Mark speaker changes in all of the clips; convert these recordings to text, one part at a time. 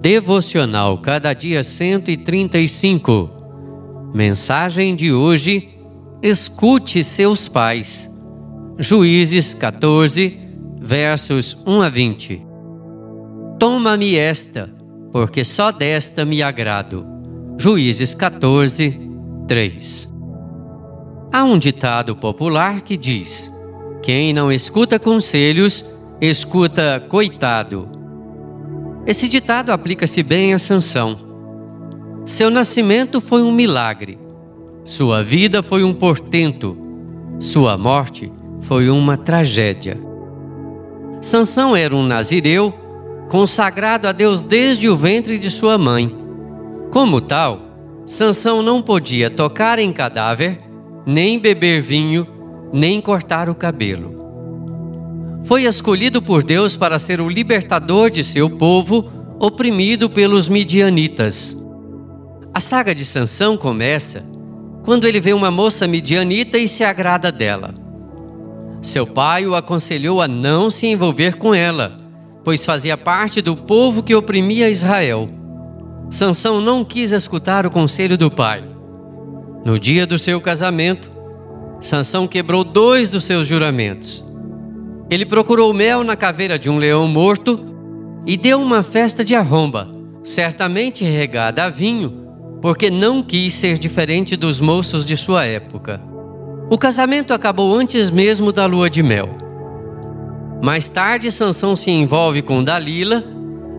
Speaker 1: Devocional Cada Dia 135. Mensagem de hoje: Escute seus pais. Juízes 14, versos 1 a 20. Toma-me esta, porque só desta me agrado. Juízes 14, 3. Há um ditado popular que diz: Quem não escuta conselhos, escuta coitado. Esse ditado aplica-se bem a Sansão. Seu nascimento foi um milagre. Sua vida foi um portento. Sua morte foi uma tragédia. Sansão era um nazireu consagrado a Deus desde o ventre de sua mãe. Como tal, Sansão não podia tocar em cadáver, nem beber vinho, nem cortar o cabelo. Foi escolhido por Deus para ser o libertador de seu povo, oprimido pelos midianitas. A saga de Sansão começa quando ele vê uma moça midianita e se agrada dela. Seu pai o aconselhou a não se envolver com ela, pois fazia parte do povo que oprimia Israel. Sansão não quis escutar o conselho do pai. No dia do seu casamento, Sansão quebrou dois dos seus juramentos. Ele procurou mel na caveira de um leão morto e deu uma festa de arromba, certamente regada a vinho, porque não quis ser diferente dos moços de sua época. O casamento acabou antes mesmo da lua de mel. Mais tarde, Sansão se envolve com Dalila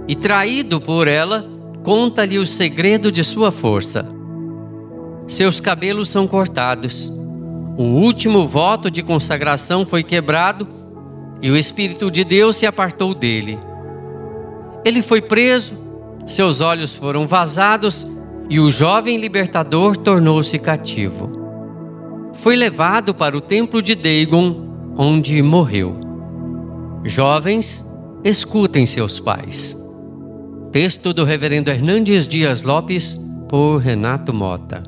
Speaker 1: e, traído por ela, conta-lhe o segredo de sua força. Seus cabelos são cortados. O último voto de consagração foi quebrado e o Espírito de Deus se apartou dele. Ele foi preso, seus olhos foram vazados e o jovem libertador tornou-se cativo. Foi levado para o templo de Dagon, onde morreu. Jovens, escutem seus pais. Texto do Reverendo Hernandes Dias Lopes, por Renato Mota.